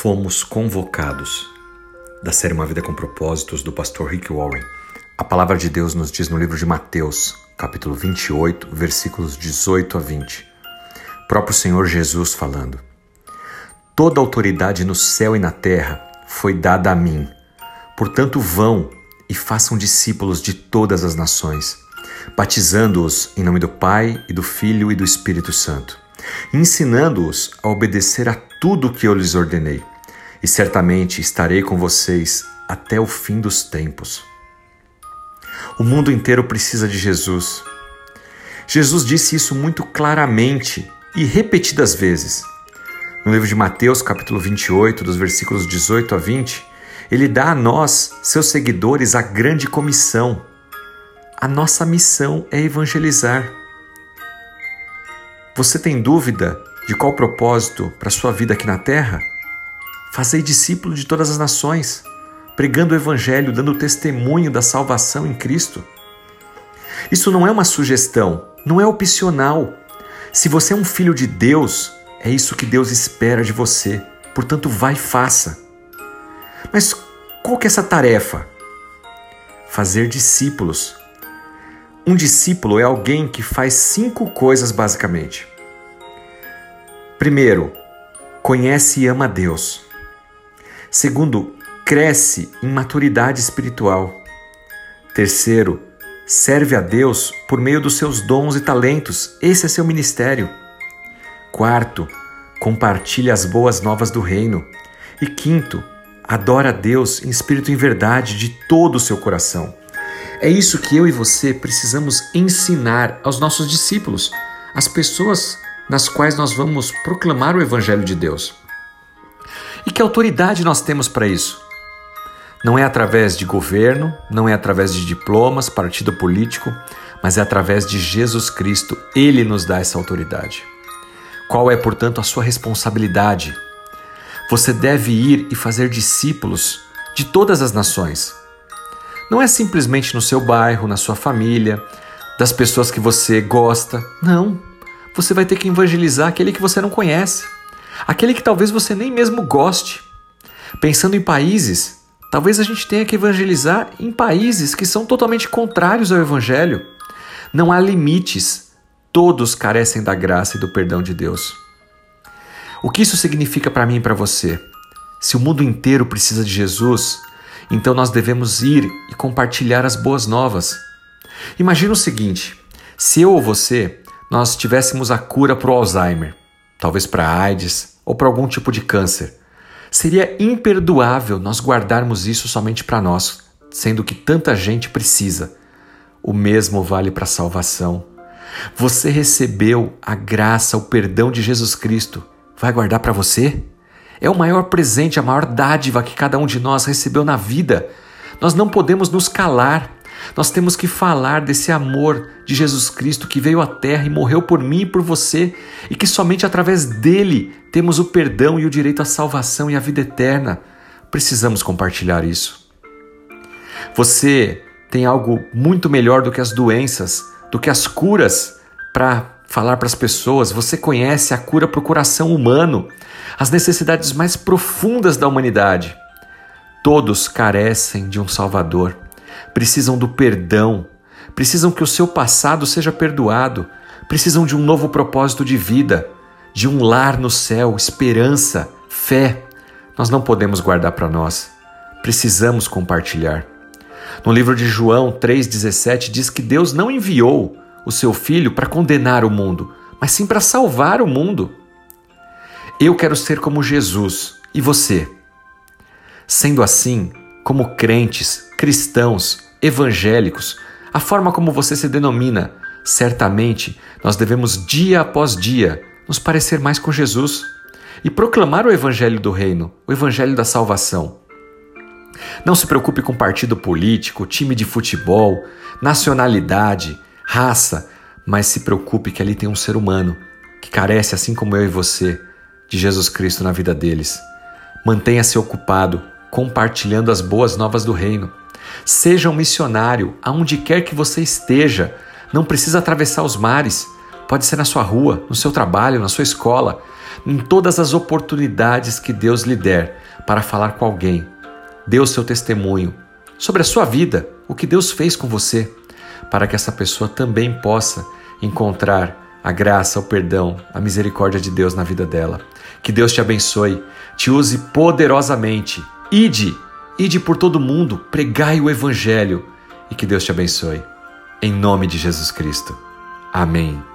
fomos convocados. Da série Uma Vida com Propósitos, do pastor Rick Warren. A palavra de Deus nos diz no livro de Mateus, capítulo 28, versículos 18 a 20. Próprio Senhor Jesus falando: Toda autoridade no céu e na terra foi dada a mim. Portanto, vão e façam discípulos de todas as nações, batizando-os em nome do Pai e do Filho e do Espírito Santo, ensinando-os a obedecer a tudo o que eu lhes ordenei. E certamente estarei com vocês até o fim dos tempos. O mundo inteiro precisa de Jesus. Jesus disse isso muito claramente e repetidas vezes. No livro de Mateus, capítulo 28, dos versículos 18 a 20, ele dá a nós, seus seguidores, a grande comissão. A nossa missão é evangelizar. Você tem dúvida de qual propósito para sua vida aqui na terra? Fazei discípulo de todas as nações, pregando o Evangelho, dando testemunho da salvação em Cristo. Isso não é uma sugestão, não é opcional. Se você é um filho de Deus, é isso que Deus espera de você. Portanto, vai e faça. Mas qual que é essa tarefa? Fazer discípulos. Um discípulo é alguém que faz cinco coisas basicamente. Primeiro, conhece e ama Deus. Segundo, cresce em maturidade espiritual. Terceiro, serve a Deus por meio dos seus dons e talentos. Esse é seu ministério. Quarto, compartilha as boas novas do reino. E quinto, adora a Deus em espírito e em verdade de todo o seu coração. É isso que eu e você precisamos ensinar aos nossos discípulos, às pessoas nas quais nós vamos proclamar o Evangelho de Deus. E que autoridade nós temos para isso? Não é através de governo, não é através de diplomas, partido político, mas é através de Jesus Cristo. Ele nos dá essa autoridade. Qual é, portanto, a sua responsabilidade? Você deve ir e fazer discípulos de todas as nações. Não é simplesmente no seu bairro, na sua família, das pessoas que você gosta. Não você vai ter que evangelizar aquele que você não conhece, aquele que talvez você nem mesmo goste. Pensando em países, talvez a gente tenha que evangelizar em países que são totalmente contrários ao Evangelho. Não há limites, todos carecem da graça e do perdão de Deus. O que isso significa para mim e para você? Se o mundo inteiro precisa de Jesus, então nós devemos ir e compartilhar as boas novas. Imagina o seguinte: se eu ou você nós tivéssemos a cura para o Alzheimer, talvez para AIDS ou para algum tipo de câncer. Seria imperdoável nós guardarmos isso somente para nós, sendo que tanta gente precisa. O mesmo vale para a salvação. Você recebeu a graça, o perdão de Jesus Cristo. Vai guardar para você? É o maior presente, a maior dádiva que cada um de nós recebeu na vida. Nós não podemos nos calar. Nós temos que falar desse amor de Jesus Cristo que veio à terra e morreu por mim e por você, e que somente através dele temos o perdão e o direito à salvação e à vida eterna. Precisamos compartilhar isso. Você tem algo muito melhor do que as doenças, do que as curas para falar para as pessoas. Você conhece a cura para o coração humano, as necessidades mais profundas da humanidade. Todos carecem de um Salvador precisam do perdão, precisam que o seu passado seja perdoado, precisam de um novo propósito de vida, de um lar no céu, esperança, fé. Nós não podemos guardar para nós, precisamos compartilhar. No livro de João 3,17 diz que Deus não enviou o seu filho para condenar o mundo, mas sim para salvar o mundo. Eu quero ser como Jesus e você. Sendo assim, como crentes, cristãos, evangélicos, a forma como você se denomina, certamente nós devemos dia após dia nos parecer mais com Jesus e proclamar o evangelho do reino, o evangelho da salvação. Não se preocupe com partido político, time de futebol, nacionalidade, raça, mas se preocupe que ali tem um ser humano que carece, assim como eu e você, de Jesus Cristo na vida deles. Mantenha-se ocupado compartilhando as boas novas do reino. Seja um missionário aonde quer que você esteja. Não precisa atravessar os mares. Pode ser na sua rua, no seu trabalho, na sua escola, em todas as oportunidades que Deus lhe der para falar com alguém. Dê o seu testemunho sobre a sua vida, o que Deus fez com você, para que essa pessoa também possa encontrar a graça, o perdão, a misericórdia de Deus na vida dela. Que Deus te abençoe, te use poderosamente. Ide, ide por todo mundo, pregai o Evangelho e que Deus te abençoe. Em nome de Jesus Cristo. Amém.